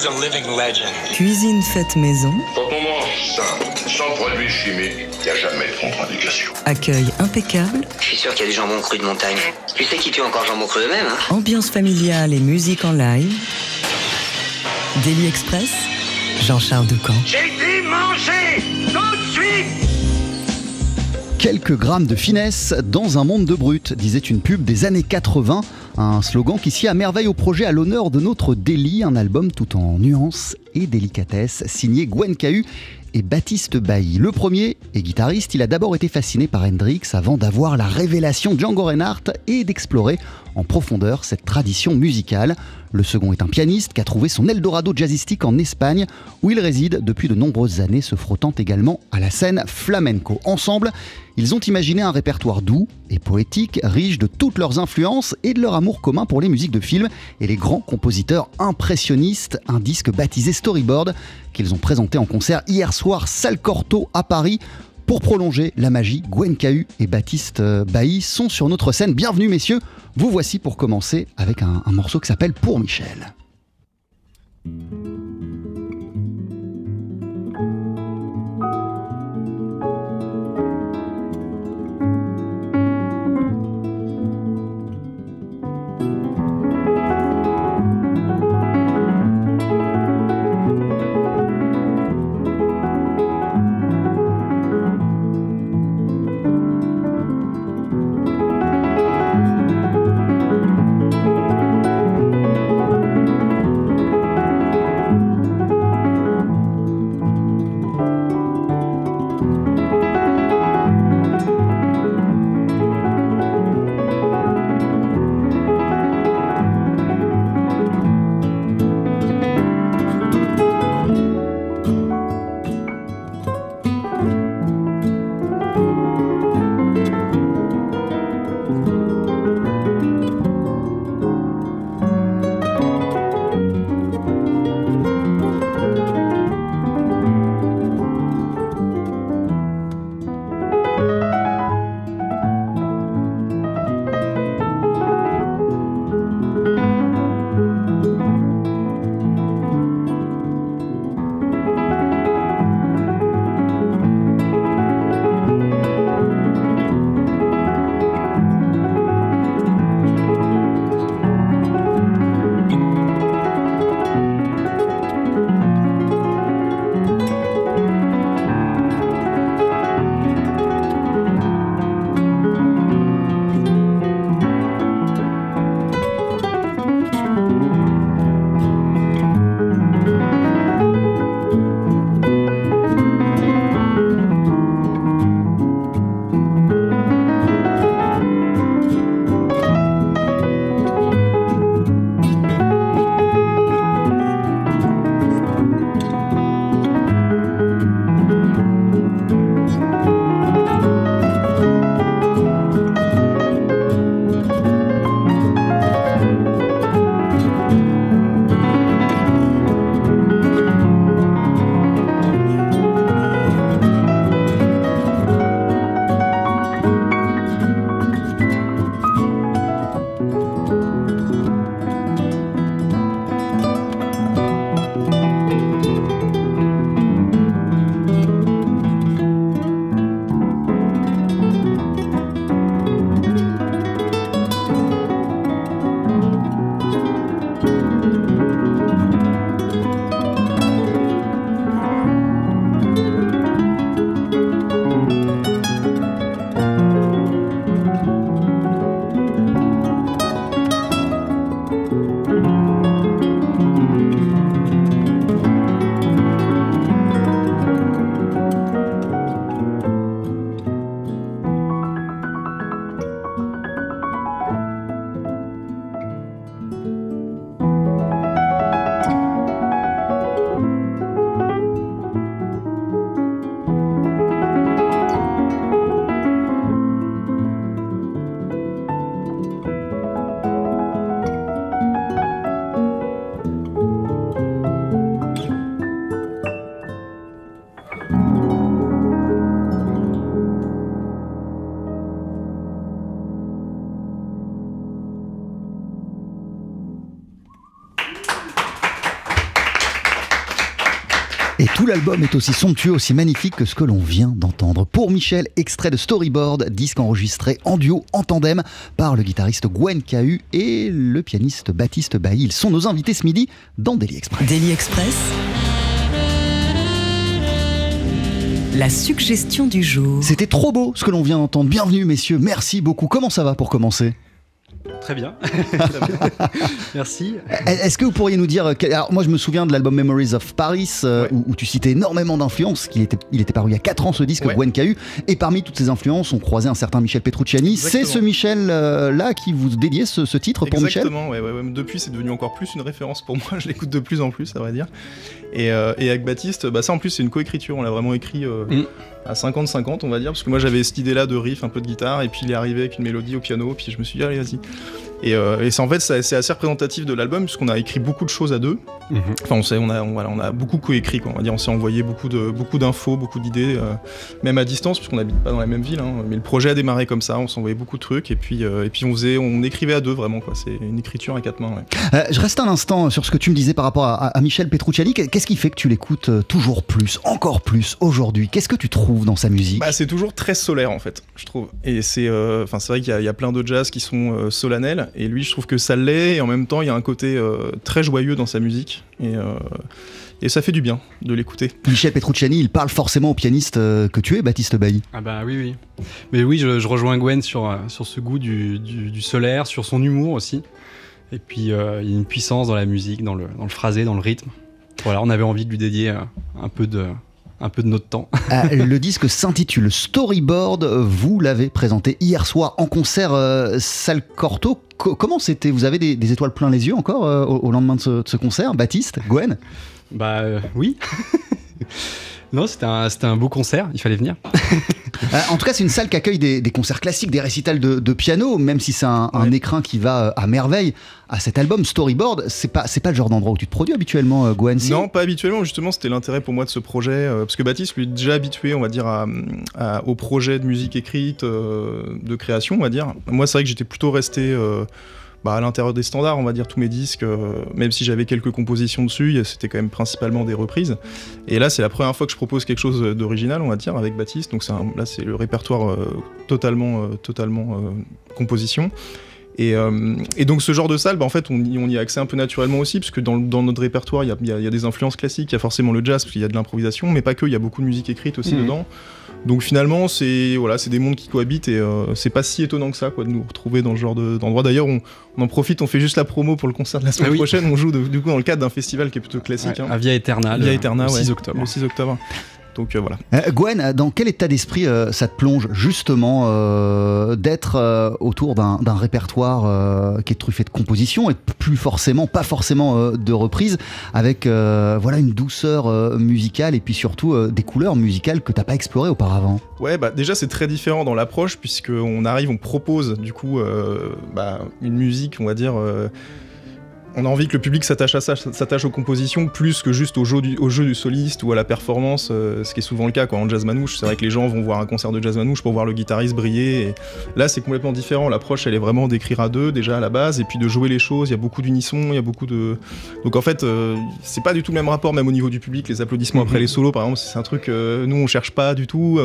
guy's a living legend. Cuisine faite maison. Quand on mange ça, sans produits chimiques, il n'y a jamais de contre-indication. Accueil impeccable. Je suis sûr qu'il y a du jambon cru de montagne. Tu sais qui tue encore jambon cru eux-mêmes, hein Ambiance familiale et musique en live. Daily Express. Jean-Charles Ducamp. J'ai dit manger tout de suite Quelques grammes de finesse dans un monde de brut, disait une pub des années 80. Un slogan qui s'y à merveille au projet à l'honneur de notre Daily, un album tout en nuances et délicatesse, signé Gwen Cahu et Baptiste Bailly. Le premier est guitariste, il a d'abord été fasciné par Hendrix avant d'avoir la révélation Django Reinhardt et d'explorer en profondeur cette tradition musicale. Le second est un pianiste qui a trouvé son Eldorado jazzistique en Espagne, où il réside depuis de nombreuses années, se frottant également à la scène flamenco. Ensemble, ils ont imaginé un répertoire doux et poétique, riche de toutes leurs influences et de leur amour commun pour les musiques de films et les grands compositeurs impressionnistes, un disque baptisé Storyboard qu'ils ont présenté en concert hier soir, salle Corto à Paris. Pour prolonger la magie, Gwen Cahu et Baptiste Bailly sont sur notre scène. Bienvenue messieurs, vous voici pour commencer avec un morceau qui s'appelle Pour Michel. Est aussi somptueux, aussi magnifique que ce que l'on vient d'entendre. Pour Michel, extrait de Storyboard, disque enregistré en duo, en tandem, par le guitariste Gwen Cahu et le pianiste Baptiste Bailly. Ils sont nos invités ce midi dans Daily Express. Daily Express. La suggestion du jour. C'était trop beau ce que l'on vient d'entendre. Bienvenue messieurs, merci beaucoup. Comment ça va pour commencer? Très bien. Merci. Est-ce que vous pourriez nous dire. Alors, moi, je me souviens de l'album Memories of Paris, euh, où, où tu citais énormément d'influences. Il était, il était paru il y a 4 ans, ce disque, Ouais. Gwen Cahu. Et parmi toutes ces influences, on croisait un certain Michel Petrucciani. C'est ce Michel-là qui vous dédiait ce, ce titre pour Michel? Exactement, ouais. Depuis, c'est devenu encore plus une référence pour moi. Je l'écoute de plus en plus, à vrai dire. Et, euh, et avec Baptiste, bah, ça en plus, c'est une coécriture. On l'a vraiment écrit euh, Mm. À 50-50, on va dire. Parce que moi, j'avais cette idée-là de riff, un peu de guitare. Et puis, il est arrivé avec une mélodie au piano. Puis, je me suis dit, allez, vas-y. Et, euh, et c'est en fait, c'est assez représentatif de l'album, puisqu'on a écrit beaucoup de choses à deux. Mhm. Enfin, on, sait, on, a, on, voilà, on a beaucoup coécrit, quoi. On va dire, on s'est envoyé beaucoup de beaucoup d'infos, beaucoup d'idées, euh, même à distance, puisqu'on n'habite pas dans la même ville. hein. Mais le projet a démarré comme ça, on s'envoyait beaucoup de trucs, et puis, euh, et puis on faisait, on écrivait à deux, vraiment, quoi. C'est une écriture à quatre mains. ouais. Euh, Je reste un instant sur ce que tu me disais par rapport à, à- à Michel Petrucciani. Qu'est-ce qui fait que tu l'écoutes toujours plus, encore plus aujourd'hui? Qu'est-ce que tu trouves dans sa musique? Bah, c'est toujours très solaire en fait, je trouve. Et c'est, euh, enfin, c'est vrai qu'il y, a- il y a plein de jazz qui sont euh, solennels, et lui, je trouve que ça l'est. Et en même temps, il y a un côté euh, très joyeux dans sa musique, et, euh, et ça fait du bien de l'écouter. Michel Petrucciani, il parle forcément au pianiste euh, que tu es, Baptiste Bailly. Ah bah oui, oui. Mais oui, je, je rejoins Gwen sur, sur ce goût du, du, du solaire, sur son humour aussi. Et puis, euh, il y a une puissance dans la musique, dans le, dans le phrasé, dans le rythme. Voilà, on avait envie de lui dédier euh, un peu de, un peu de notre temps. Euh, le disque s'intitule Storyboard. Vous l'avez présenté hier soir en concert euh, salle Corto. Co- comment c'était? Vous avez des, des étoiles plein les yeux encore euh, au, au lendemain de ce, de ce concert? Baptiste? Gwen? Bah euh, oui. non, c'était un, c'était un beau concert, il fallait venir. Euh, En tout cas, c'est une salle qui accueille des, des concerts classiques, des récitals de, de piano, même si c'est un, un Ouais. écrin qui va euh, à merveille à cet album Storyboard. C'est pas, c'est pas le genre d'endroit où tu te produis habituellement, euh, Gwen Non, pas habituellement. Justement, c'était l'intérêt pour moi de ce projet, euh, parce que Baptiste, lui, est déjà habitué, on va dire, à, à- au projet de musique écrite, euh, de création, on va dire. Moi, c'est vrai que j'étais plutôt resté euh, bah, à l'intérieur des standards, on va dire, tous mes disques, euh, même si j'avais quelques compositions dessus, c'était quand même principalement des reprises. Et là, c'est la première fois que je propose quelque chose d'original, on va dire, avec Baptiste. Donc là, c'est le répertoire euh, totalement, euh, totalement composition. Et, euh, et donc ce genre de salle, bah, en fait, on y, on y a accès un peu naturellement aussi, parce que dans, dans notre répertoire, il y a, y y des influences classiques, il y a forcément le jazz, parce qu'il y a de l'improvisation, mais pas que, il y a beaucoup de musique écrite aussi Mhm. dedans. Donc finalement, c'est voilà, c'est des mondes qui cohabitent et euh, c'est pas si étonnant que ça, quoi, de nous retrouver dans ce genre de- d'endroit. D'ailleurs, on, on en profite, on fait juste la promo pour le concert de la semaine Ah oui. prochaine. On joue de- du coup dans le cadre d'un festival qui est plutôt classique, Ouais, hein, à Via Eterna, Via Eterna, le ouais, 6 octobre. le 6 octobre. Donc euh, voilà. Euh, Gwen, dans quel état d'esprit euh, ça te plonge justement euh, d'être euh, autour d'un répertoire euh, qui est truffé de compositions et plus forcément, pas forcément euh, de reprises, avec euh, voilà une douceur euh, musicale et puis surtout euh, des couleurs musicales que t'as pas explorées auparavant? Ouais, bah déjà c'est très différent dans l'approche puisque on arrive, on propose du coup euh, bah, une musique, on va dire. euh, on a envie que le public s'attache à ça, s'attache aux compositions plus que juste au jeu du, au jeu du soliste ou à la performance, euh, ce qui est souvent le cas quoi, en jazz manouche. C'est vrai que les gens vont voir un concert de jazz manouche pour voir le guitariste briller. Et là, c'est complètement différent. L'approche, elle est vraiment d'écrire à deux déjà à la base et puis de jouer les choses. Il y a beaucoup d'unisson, il y a beaucoup de. Donc en fait, euh, c'est pas du tout le même rapport, même au niveau du public. Les applaudissements après les solos, par exemple, c'est un truc. euh, nous, on cherche pas du tout.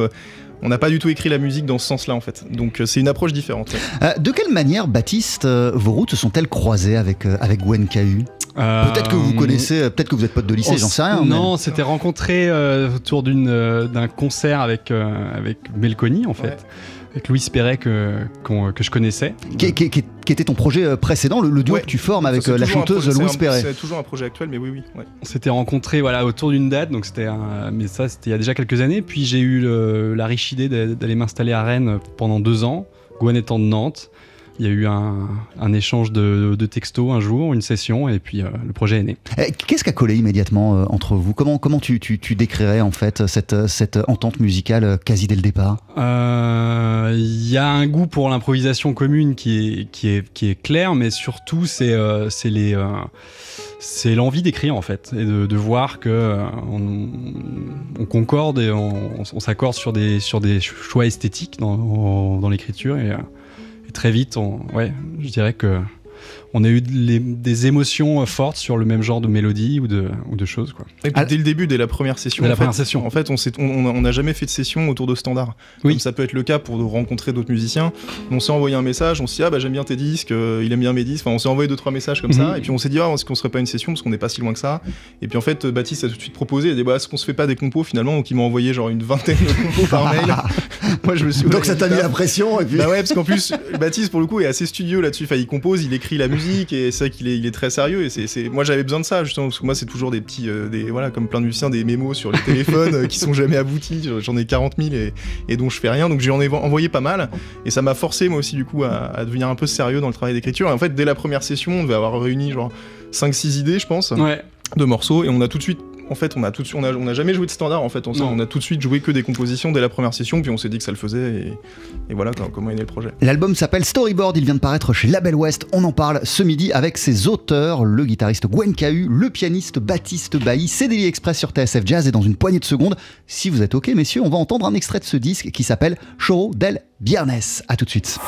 On n'a pas du tout écrit la musique dans ce sens-là en fait. Donc euh, c'est une approche différente. ouais. Euh, de quelle manière, Baptiste, euh, vos routes se sont-elles croisées avec, euh, avec Gwen Cahu Peut-être que vous connaissez, euh, peut-être que vous êtes potes de lycée, j'en sais rien. Non, on s'était rencontrés euh, autour d'une, euh, d'un concert avec, euh, avec Melconi, en fait. Ouais. Avec Louis Perret que, que je connaissais. Qui, qui- qui- qui était ton projet euh, précédent, le, le duo Ouais. que tu formes avec euh, la chanteuse Louise Perret. C'est toujours un projet actuel, mais oui, oui. ouais. On s'était rencontrés voilà, autour d'une date, donc c'était un- mais ça c'était il y a déjà quelques années. Puis j'ai eu le- la riche idée d'a- d'aller m'installer à Rennes pendant deux ans, Gwen étant de Nantes. Il y a eu un, un échange de, de textos un jour, une session, et puis euh, le projet est né. Eh, Qu'est-ce qui a collé immédiatement euh, entre vous? Comment, comment tu, tu- tu décrirais en fait cette, cette entente musicale euh, quasi dès le départ? Euh, Il y a un goût pour l'improvisation commune qui est, qui est, qui est clair, mais surtout c'est les c'est l'envie d'écrire en fait et de, de voir que euh, on, on concorde et on, on s'accorde sur des sur des choix esthétiques dans, dans l'écriture et très vite on, ouais je dirais que on a eu les- des émotions euh, fortes sur le même genre de mélodie ou de, ou de choses. Quoi. Et puis, Ah. dès le début, dès la première session, Dès la en fait, première session. en fait, on n'a jamais fait de session autour de standards. Oui. Comme ça peut être le cas pour rencontrer d'autres musiciens. On s'est envoyé un message, on s'est dit ah bah j'aime bien tes disques, euh, il aime bien mes disques. Enfin, on s'est envoyé deux trois messages comme ça, Mhm. et puis on s'est dit ah est-ce qu'on serait pas une session parce qu'on n'est pas si loin que ça? Et puis en fait, Baptiste a tout de suite proposé, il a dit bah est-ce qu'on se fait pas des compos finalement? Donc il m'a envoyé genre une vingtaine de compos par mail. Moi je me suis Donc ça t'a mis la pression et puis. bah ouais, parce qu'en plus, Baptiste, pour le coup, est assez studieux là-dessus. Enfin, il compose, il écrit la musique, et c'est vrai qu'il est, il est très sérieux. Et c'est, c'est- moi, j'avais besoin de ça, justement, parce que moi, c'est toujours des petits, euh, des, voilà, comme plein de musiciens, des mémos sur les téléphones euh, qui sont jamais aboutis. J'en ai 40 000 et, et dont je fais rien. Donc, j'en ai envoyé pas mal. Et ça m'a forcé, moi aussi, du coup, à, à devenir un peu sérieux dans le travail d'écriture. Et en fait, dès la première session, on devait avoir réuni genre 5-6 idées, je pense, Ouais. de morceaux. Et on a tout de suite. En fait, on a tout de suite, on a, on a jamais joué de standard en fait. On a tout de suite joué que des compositions dès la première session, puis on s'est dit que ça le faisait, et, et voilà comment- comment est né le projet. L'album s'appelle Storyboard, il vient de paraître chez Label West. On en parle ce midi avec ses auteurs, le guitariste Gwen Cahu, le pianiste Baptiste Bailly. C'est Daily Express sur TSF Jazz et dans une poignée de secondes, si vous êtes ok messieurs, on va entendre un extrait de ce disque qui s'appelle Choro del Viernes. A tout de suite.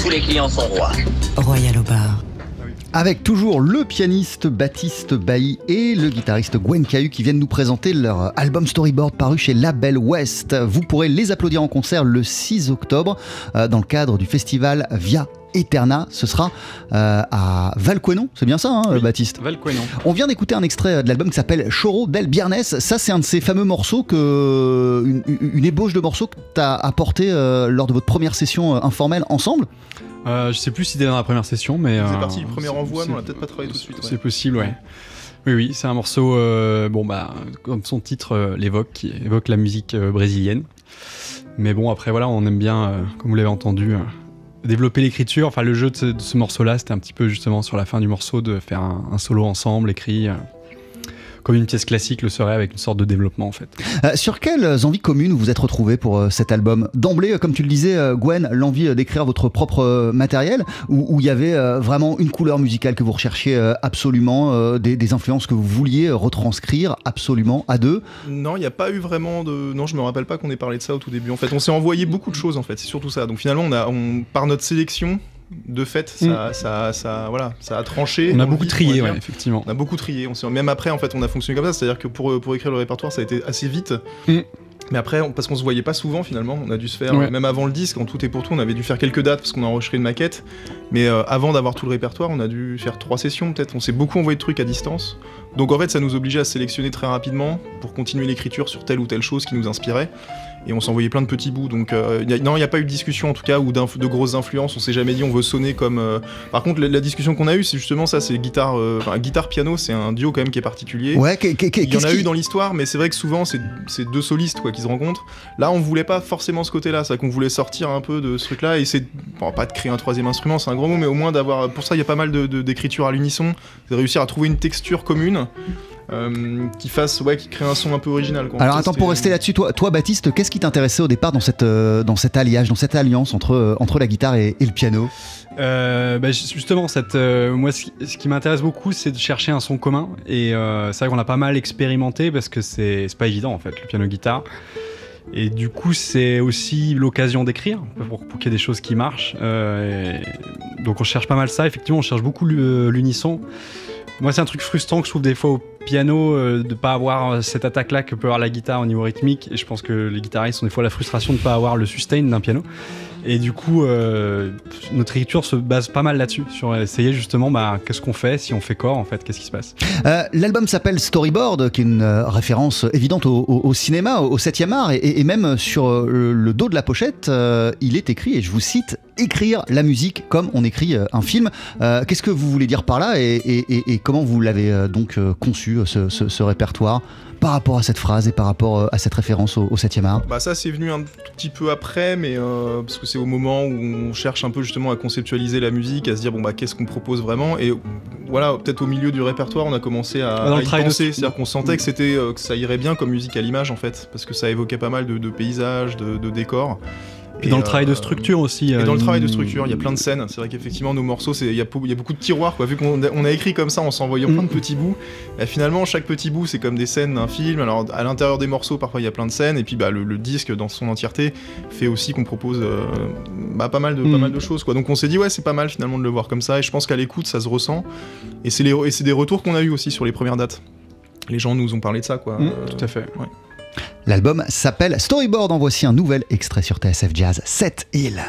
Tous les clients sont rois. Royal au bar. Avec toujours le pianiste Baptiste Bailly et le guitariste Gwen Cahu qui viennent nous présenter leur album Storyboard paru chez Label West. Vous pourrez les applaudir en concert le 6 octobre euh, dans le cadre du festival Via Eterna. Ce sera euh, à Valquenon, c'est bien ça, hein, Oui. Baptiste? Valquenon. On vient d'écouter un extrait de l'album qui s'appelle Choro del Biernes. Ça, c'est un de ces fameux morceaux que. une, une ébauche de morceaux que tu as apporté euh, lors de votre première session euh, informelle ensemble. Euh, je sais plus si c'était dans la première session, mais. C'est euh, parti du premier envoi, mais on l'a peut-être pas travaillé tout de suite. ouais. C'est possible, ouais. Oui, oui, c'est un morceau, euh, bon, bah, comme son titre euh, l'évoque, qui évoque la musique brésilienne. Mais bon, après, voilà, on aime bien, comme vous l'avez entendu, développer l'écriture. Enfin, le jeu de ce, morceau-là, c'était un petit peu justement sur la fin du morceau de faire un, un solo ensemble, écrit. Comme une pièce classique le serait avec une sorte de développement en fait. Euh, sur quelles envies communes vous êtes retrouvés pour euh, cet album? D'emblée, euh, comme tu le disais, euh, Gwen, l'envie d'écrire votre propre matériel, ou où il y avait euh, vraiment une couleur musicale que vous recherchiez euh, absolument, euh, des, des influences que vous vouliez retranscrire absolument à deux? Non, il n'y a pas eu vraiment de. Non, je me rappelle pas qu'on ait parlé de ça au tout début. En fait, on s'est envoyé beaucoup de choses, en fait, c'est surtout ça. Donc finalement, on a, on, par notre sélection, de fait, ça, ça, ça, voilà, ça a tranché. Mm. On a beaucoup trié, ouais, effectivement. On a beaucoup trié. On s'est- même après, en fait, on a fonctionné comme ça. C'est-à-dire que pour, pour écrire le répertoire, ça a été assez vite. Mm. Mais après, on- parce qu'on se voyait pas souvent finalement, on a dû se faire, Ouais. même avant le disque, en tout et pour tout, on avait dû faire quelques dates parce qu'on a enregistré une maquette. Mais euh, avant d'avoir tout le répertoire, on a dû faire trois sessions peut-être. On s'est beaucoup envoyé de trucs à distance. Donc en fait, ça nous obligeait à sélectionner très rapidement pour continuer l'écriture sur telle ou telle chose qui nous inspirait. Et on s'envoyait plein de petits bouts. Donc euh, y a- non, il n'y a pas eu de discussion en tout cas ou de grosses influences. On s'est jamais dit on veut sonner comme. euh, Par contre, la, la discussion qu'on a eue, c'est justement ça. C'est guitare, euh, enfin, guitare piano, c'est un duo quand même qui est particulier. Ouais, Il y en a eu dans l'histoire, mais c'est vrai que souvent c'est deux solistes quoi qui se rencontrent. Là, on voulait pas forcément ce côté-là, c'est qu'on voulait sortir un peu de ce truc-là et c'est bon, pas de créer un troisième instrument, c'est un grand mot, mais au moins d'avoir. Pour ça, il y a pas mal de de- d'écriture à l'unisson, de réussir à trouver une texture commune euh, qui fasse, ouais, qui crée un son un peu original. quoi. Alors attends, pour rester là-dessus, toi, toi Baptiste, qu'est-ce qui t'intéressait au départ dans, cette, euh, dans cet alliage, dans cette alliance entre, euh, entre la guitare et, et le piano? Euh, bah, justement, cette, euh, moi, ce qui, ce qui m'intéresse beaucoup, c'est de chercher un son commun. Et euh, c'est vrai qu'on a pas mal expérimenté parce que c'est c'est pas évident en fait, le piano-guitare. Et du coup, c'est aussi l'occasion d'écrire pour, pour qu'il y ait des choses qui marchent. Euh, et donc, on cherche pas mal ça. Effectivement, on cherche beaucoup l'u- l'unisson. Moi, c'est un truc frustrant que je trouve des fois au piano euh, de pas avoir euh, cette attaque-là que peut avoir la guitare au niveau rythmique. Et je pense que les guitaristes ont des fois la frustration de pas avoir le sustain d'un piano. Et du coup, euh, notre écriture se base pas mal là-dessus, sur essayer justement, bah, qu'est-ce qu'on fait, si on fait corps en fait, qu'est-ce qui se passe. Euh, L'album s'appelle Storyboard, qui est une euh, référence évidente au, cinéma, au 7e art, et, même sur le, dos de la pochette, il est écrit, et je vous cite, écrire la musique comme on écrit un film. Qu'est-ce que vous voulez dire par là, et, comment vous l'avez donc conçu, ce répertoire, par rapport à cette phrase et par rapport euh, à cette référence au, au 7e art Bah ça c'est venu un petit peu après, mais euh, parce que c'est au moment où on cherche un peu justement à conceptualiser la musique, à se dire bon bah qu'est-ce qu'on propose vraiment, et voilà peut-être au milieu du répertoire on a commencé à, Dans le à y travail de- penser, c'est-à-dire qu'on sentait que c'était euh, que ça irait bien comme musique à l'image en fait, parce que ça évoquait pas mal de, de paysages, de, de décors. Puis Et, dans le travail de euh, structure aussi. Et euh, dans le travail de structure, il y a plein de scènes. C'est vrai qu'effectivement, nos morceaux, il y, a y beaucoup de tiroirs. Quoi. Vu qu'on a, on a écrit comme ça en s'envoyant plein de Mm. petits bouts, bah, finalement, chaque petit bout, c'est comme des scènes d'un film. Alors, à l'intérieur des morceaux, parfois, il y a plein de scènes. Et puis, bah, le, le disque, dans son entièreté, fait aussi qu'on propose euh, bah, pas, mal de, pas Mm. mal de choses. Quoi. Donc, on s'est dit, ouais, c'est pas mal finalement de le voir comme ça. Et je pense qu'à l'écoute, ça se ressent. Et c'est des retours qu'on a eu aussi sur les premières dates. Les gens nous ont parlé de ça, quoi. Mm, Euh, tout à fait. ouais. L'album s'appelle Storyboard, en voici un nouvel extrait sur TSF Jazz, 7 îles.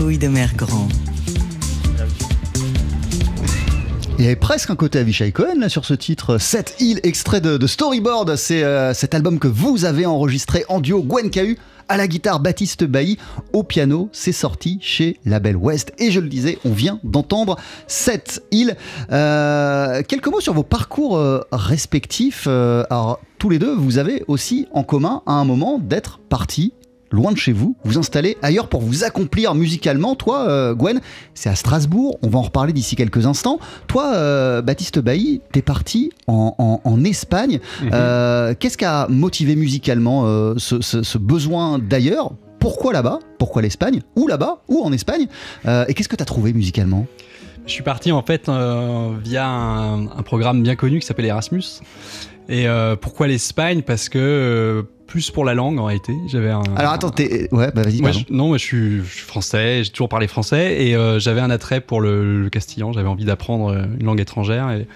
De Mère Grand. Il y avait presque un côté Avishai Cohen là sur ce titre. Cette île, extrait de, Storyboard, c'est euh, cet album que vous avez enregistré en duo Gwen Cahu à la guitare Baptiste Bailly, au piano, c'est sorti chez Label West. Et je le disais, on vient d'entendre cette île. Euh, quelques mots sur vos parcours euh, respectifs. Alors, tous les deux, vous avez aussi en commun à un moment d'être partis loin de chez vous, vous installer ailleurs pour vous accomplir musicalement. Toi, euh, Gwen, c'est à Strasbourg, on va en reparler d'ici quelques instants. Toi, euh, Baptiste Bailly, t'es parti en, en- en Espagne. Euh, Qu'est-ce qui a motivé musicalement ce, ce- ce besoin d'ailleurs? Pourquoi là-bas? Pourquoi l'Espagne? Ou là-bas? Ou en Espagne? Et qu'est-ce que t'as trouvé musicalement? Je suis parti en fait via un, un programme bien connu qui s'appelle Erasmus. Et euh, pourquoi l'Espagne? Parce que euh, plus pour la langue en réalité. J'avais un. Alors attends, t'es... Ouais, bah vas-y, Moi, je- non, moi je suis, je suis français, j'ai toujours parlé français et euh, j'avais un attrait pour le, le castillan, j'avais envie d'apprendre euh, une langue étrangère et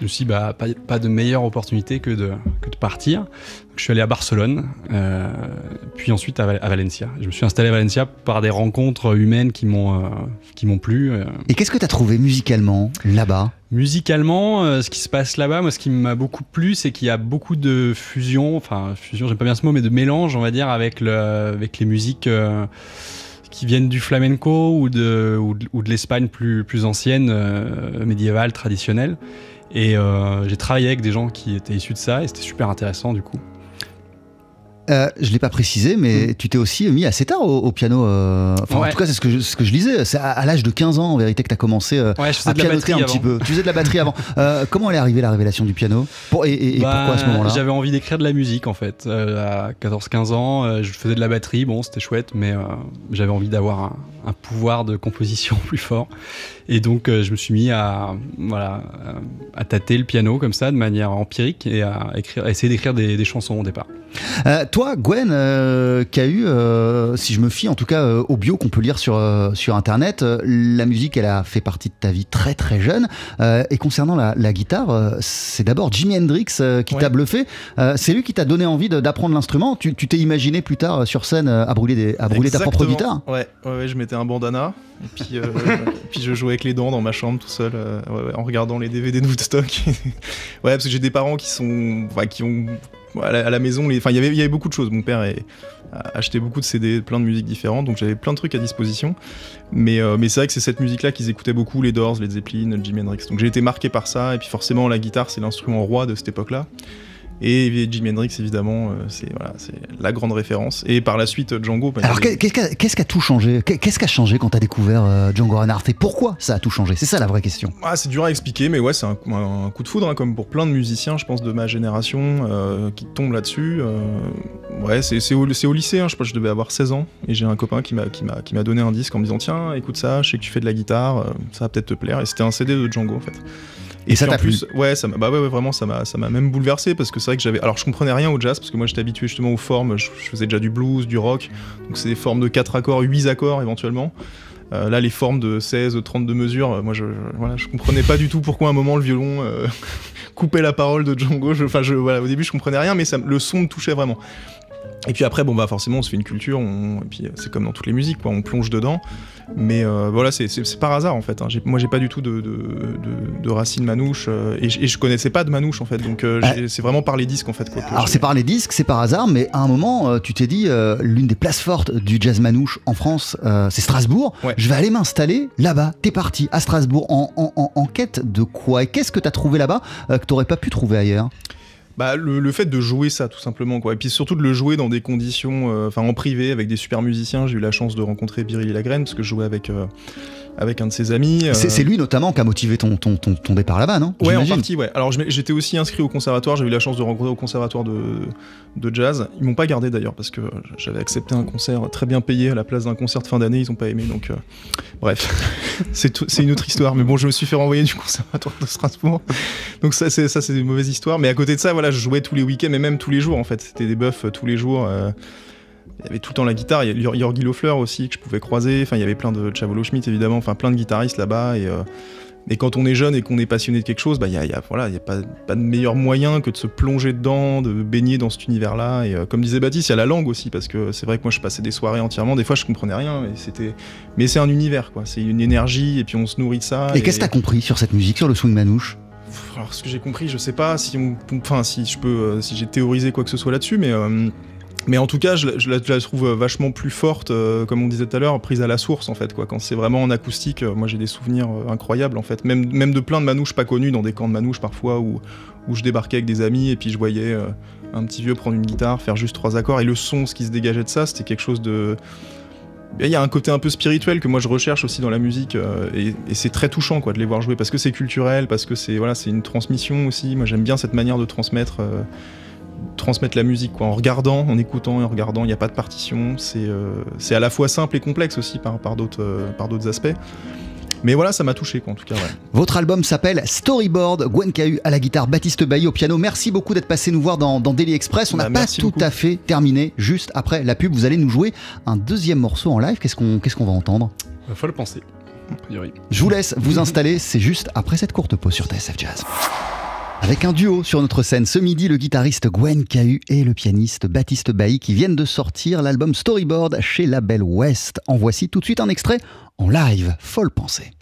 je me suis dit, bah, pas, pas de meilleure opportunité que de, que de partir. Donc, je suis allé à Barcelone, euh, puis ensuite à, Val- à Valencia. Je me suis installé à Valencia par des rencontres humaines qui m'ont euh, qui m'ont plu. euh. Et qu'est-ce que t'as trouvé musicalement là-bas? Musicalement, euh, ce qui se passe là-bas, moi, ce qui m'a beaucoup plu, c'est qu'il y a beaucoup de fusion, enfin, fusion, j'aime pas bien ce mot, mais de mélange, on va dire, avec, le, avec les musiques qui viennent du flamenco ou de, ou de, l'Espagne plus, plus ancienne, euh, médiévale, traditionnelle. Et euh, j'ai travaillé avec des gens qui étaient issus de ça, et c'était super intéressant, du coup. Euh, je l'ai pas précisé, mais tu t'es aussi mis assez tard au, au piano. euh, Enfin, en tout cas, c'est ce que je, ce que je lisais. C'est à, à l'âge de 15 ans, en vérité, que tu as commencé euh, Ouais, je à de la pianoter un petit peu. Tu faisais de la batterie avant. Comment elle est arrivée la révélation du piano? Pour- Et, et- et Bah, pourquoi à ce moment-là? J'avais envie d'écrire de la musique en fait. À 14-15 ans, je faisais de la batterie, bon c'était chouette, mais j'avais envie d'avoir un, un pouvoir de composition plus fort. Et donc euh, je me suis mis à, voilà, à tâter le piano comme ça de manière empirique et à, écrire, à essayer d'écrire des, des chansons au départ. Euh, toi, Gwen, euh, qui a eu, euh, si je me fie en tout cas euh, au bio qu'on peut lire sur, euh, sur Internet, euh, la musique, elle a fait partie de ta vie très très jeune. Euh, et concernant la, la guitare, euh, c'est d'abord Jimi Hendrix euh, qui Ouais. t'a bluffé. Euh, c'est lui qui t'a donné envie d'apprendre l'instrument. Tu tu t'es imaginé plus tard euh, sur scène euh, à brûler, des, à brûler ta propre guitare Ouais, ouais, ouais, je mettais un bandana et puis, euh, puis je jouais avec les dents dans ma chambre tout seul euh, ouais, ouais, en regardant les DVD de Woodstock. ouais, parce que j'ai des parents qui sont, enfin, qui ont à la, à la maison, les- enfin, il y avait- il y avait beaucoup de choses. Mon père est- a acheté beaucoup de CD, plein de musiques différentes, donc j'avais plein de trucs à disposition. Mais, euh, mais c'est vrai que c'est cette musique-là qu'ils écoutaient beaucoup, les Doors, les Zeppelin, Jimi Hendrix. Donc j'ai été marqué par ça, et puis forcément la guitare c'est l'instrument roi de cette époque-là. Et Jimi Hendrix évidemment, euh, c'est voilà, la grande référence. Et par la suite Django. Alors qu'est-ce qui a- tout changé? Qu'est- Qu'est-ce qui a changé quand t'as découvert euh, Django Reinhardt? Et pourquoi ça a tout changé? C'est ça la vraie question. Ah, c'est dur à expliquer, mais ouais, c'est un, un coup de foudre, hein, comme pour plein de musiciens, je pense, de ma génération, euh, qui tombent là-dessus. euh, ouais, c'est au, lycée, hein, je pense que je devais avoir 16 ans, et j'ai un copain qui m'a donné un disque en me disant Tiens, écoute ça, je sais que tu fais de la guitare, ça va peut-être te plaire. Et c'était un CD de Django, en fait. Et ça t'a plu plus, Ouais, ça m'a- bah ouais, ouais, vraiment, ça m'a ça m'a même bouleversé, parce que c'est vrai que j'avais. Alors, je comprenais rien au jazz, parce que moi, j'étais habitué justement aux formes, je, je faisais déjà du blues, du rock, donc c'est des formes de 4 accords, 8 accords éventuellement. Euh, là, les formes de 16, 32 mesures, euh, moi, je, je- voilà, je comprenais pas du tout pourquoi à un moment le violon euh, coupait la parole de Django. Enfin, je, voilà, au début, je comprenais rien, mais ça, le son me touchait vraiment. Et puis après, bon bah forcément, on se fait une culture, on- et puis euh, c'est comme dans toutes les musiques, quoi, on plonge dedans. Mais euh, voilà, c'est- par hasard en fait. hein. Moi, j'ai pas du tout de, de, de- de racines manouches, euh, et, je- et je connaissais pas de manouche en fait. Donc euh, j'ai- c'est vraiment par les disques en fait. Quoi, Alors c'est par les disques, c'est par hasard, mais à un moment, tu t'es dit, l'une des places fortes du jazz manouche en France, c'est Strasbourg. Ouais. Je vais aller m'installer là-bas. T'es parti à Strasbourg en, en- en- en quête de quoi? Et qu'est-ce que t'as trouvé là-bas que t'aurais pas pu trouver ailleurs? Bah, le, fait de jouer ça, tout simplement, quoi. Et puis surtout de le jouer dans des conditions, euh, enfin en privé, avec des super musiciens. J'ai eu la chance de rencontrer Biril Lagraine, parce que je jouais avec, euh, avec un de ses amis. euh, C'est c'est lui notamment qui a motivé ton, ton, ton, ton départ là-bas, non Ouais, en partie, ouais. Alors j'étais aussi inscrit au conservatoire, j'ai eu la chance de rencontrer au conservatoire de, de jazz. Ils m'ont pas gardé d'ailleurs, parce que j'avais accepté un concert très bien payé à la place d'un concert de fin d'année, ils ont pas aimé, donc euh, bref. c'est une autre histoire, mais bon, je me suis fait renvoyer du conservatoire de Strasbourg. Donc ça, c'est ça, c'est une mauvaise histoire. Mais à côté de ça, voilà, je jouais tous les week-ends, et même tous les jours, en fait. C'était des buffs euh, tous les jours. euh, il y avait tout le temps la guitare, il y a Yor- Jorgi Lofleur aussi que je pouvais croiser, enfin il y avait plein de Chavolo Schmidt évidemment, enfin plein de guitaristes là-bas et, euh, Et quand on est jeune et qu'on est passionné de quelque chose, bah, il n'y a, y a, voilà, y a pas, pas, de meilleur moyen que de se plonger dedans, de baigner dans cet univers-là. Et euh, comme disait Baptiste, il y a la langue aussi, parce que c'est vrai que moi je passais des soirées entièrement, des fois je comprenais rien, et c'était... mais c'est un univers, quoi. C'est une énergie, et puis on se nourrit de ça. Et, qu'est-ce que tu as compris sur cette musique, sur le swing manouche? Alors, ce que j'ai compris, je sais pas si on, enfin, si je peux, euh, si j'ai théorisé quoi que ce soit là-dessus, mais euh, mais en tout cas, je, la, trouve vachement plus forte, euh, comme on disait tout à l'heure, prise à la source en fait. Quand c'est vraiment en acoustique, euh, moi j'ai des souvenirs euh, incroyables en fait. Même, de plein de manouches pas connues dans des camps de manouches parfois où, où je débarquais avec des amis et puis je voyais un petit vieux prendre une guitare, faire juste trois accords et le son, ce qui se dégageait de ça, c'était quelque chose de. Il y a un côté un peu spirituel que moi je recherche aussi dans la musique et, c'est très touchant quoi de les voir jouer parce que c'est culturel, parce que c'est voilà, c'est une transmission aussi. Moi j'aime bien cette manière de transmettre transmettre la musique quoi, en regardant, en écoutant et en regardant. Il n'y a pas de partition. C'est euh, c'est à la fois simple et complexe aussi par, par d'autres euh, par d'autres aspects. Mais voilà, ça m'a touché, quoi, en tout cas. Votre album s'appelle Storyboard. Gwen Cahu à la guitare, Baptiste Bailly au piano. Merci beaucoup d'être passé nous voir dans, dans Daily Express. On n'a bah, pas tout à fait terminé. Juste après la pub, vous allez nous jouer un deuxième morceau en live. Qu'est-ce qu'on qu'est-ce qu'on va entendre? Il faut le penser. Je vous laisse vous installer. C'est juste après cette courte pause sur TSF Jazz. Avec un duo sur notre scène ce midi, le guitariste Gwen Cahu et le pianiste Baptiste Bailly qui viennent de sortir l'album Storyboard chez Label West. En voici tout de suite un extrait en live, folle pensée.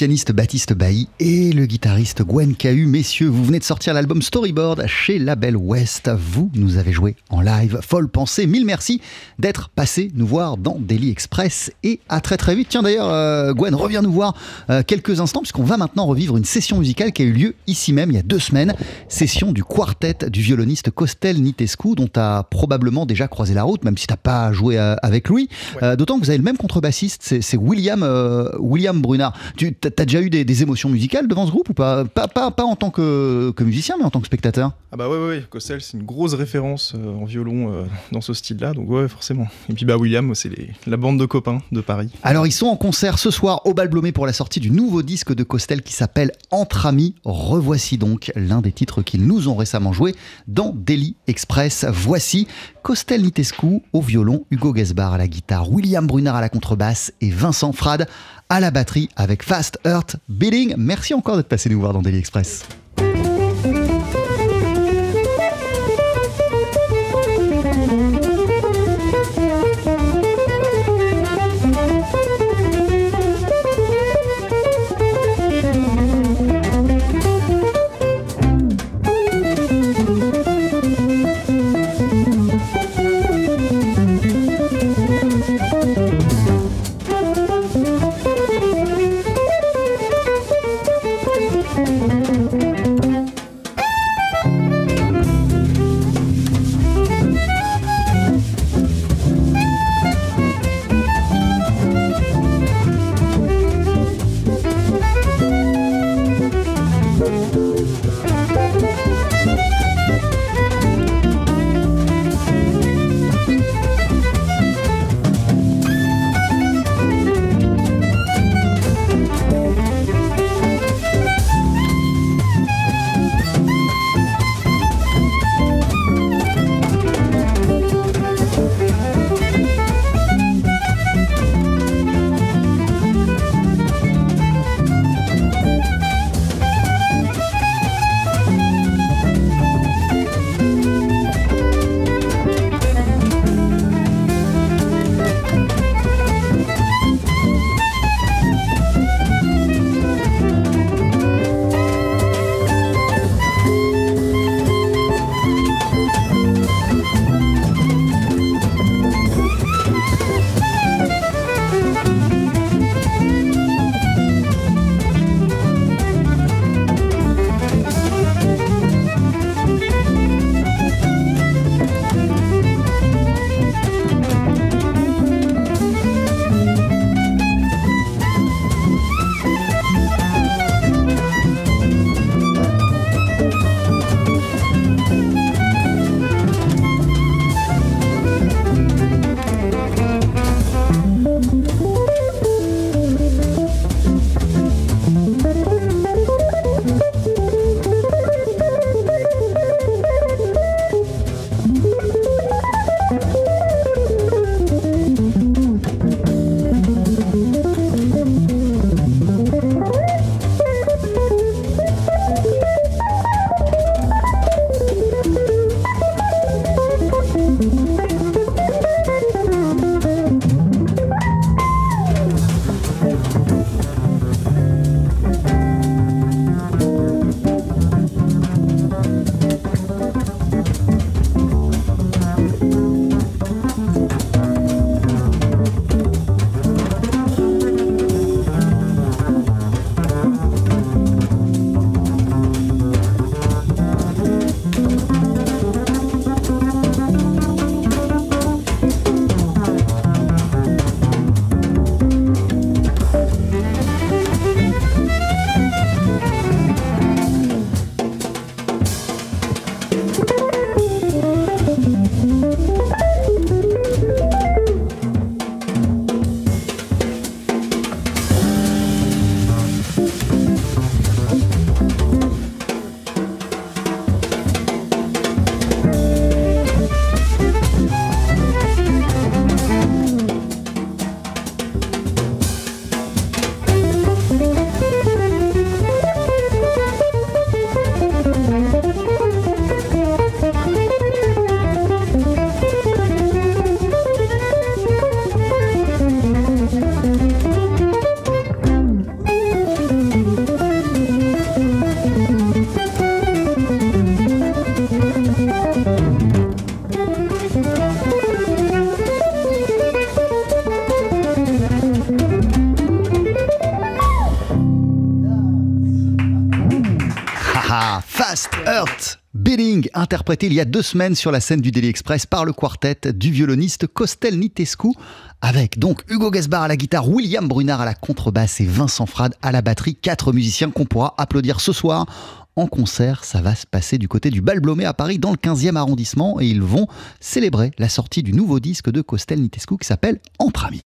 Pianiste Baptiste Bailly et le guitariste Gwen Cahu. Messieurs, vous venez de sortir l'album Storyboard chez Label West. Vous nous avez joué en live. Folle pensée. Mille merci d'être passé nous voir dans Daily Express. Et à très très vite. Tiens d'ailleurs, euh, Gwen, reviens nous voir euh, quelques instants puisqu'on va maintenant revivre une session musicale qui a eu lieu ici même il y a deux semaines. Session du quartet du violoniste Costel Nitescu dont tu as probablement déjà croisé la route, même si tu pas joué euh, avec lui. D'autant que vous avez le même contrebassiste, c'est William, William Brunard. Tu as déjà eu des, émotions musicales devant ce groupe ou pas? Pas, pas, pas en tant que, que, musicien, mais en tant que spectateur Ah bah ouais, ouais, ouais. Cossel, c'est une grosse référence euh, en violon euh, dans ce style-là, donc ouais, forcément. Et puis bah William, c'est la bande de copains de Paris. Alors ils sont en concert ce soir au Balblomé pour la sortie du nouveau disque de Costel qui s'appelle Entre Amis. Revoici donc l'un des titres qu'ils nous ont récemment joué dans Daily Express. Voici Costel Nitescu au violon, Hugo Gesbar à la guitare, William Brunard à la contrebasse et Vincent Frad à la batterie avec Fast Earth Beating. Merci encore d'être passé nous voir dans Daily Express. Il y a deux semaines sur la scène du Daily Express par le quartet du violoniste Costel Nitescu, avec donc Hugo Gasbar à la guitare, William Brunard à la contrebasse et Vincent Frade à la batterie. Quatre musiciens qu'on pourra applaudir ce soir en concert. Ça va se passer du côté du Bal à Paris, dans le 15e arrondissement, et ils vont célébrer la sortie du nouveau disque de Costel Nitescu qui s'appelle Entre Amis.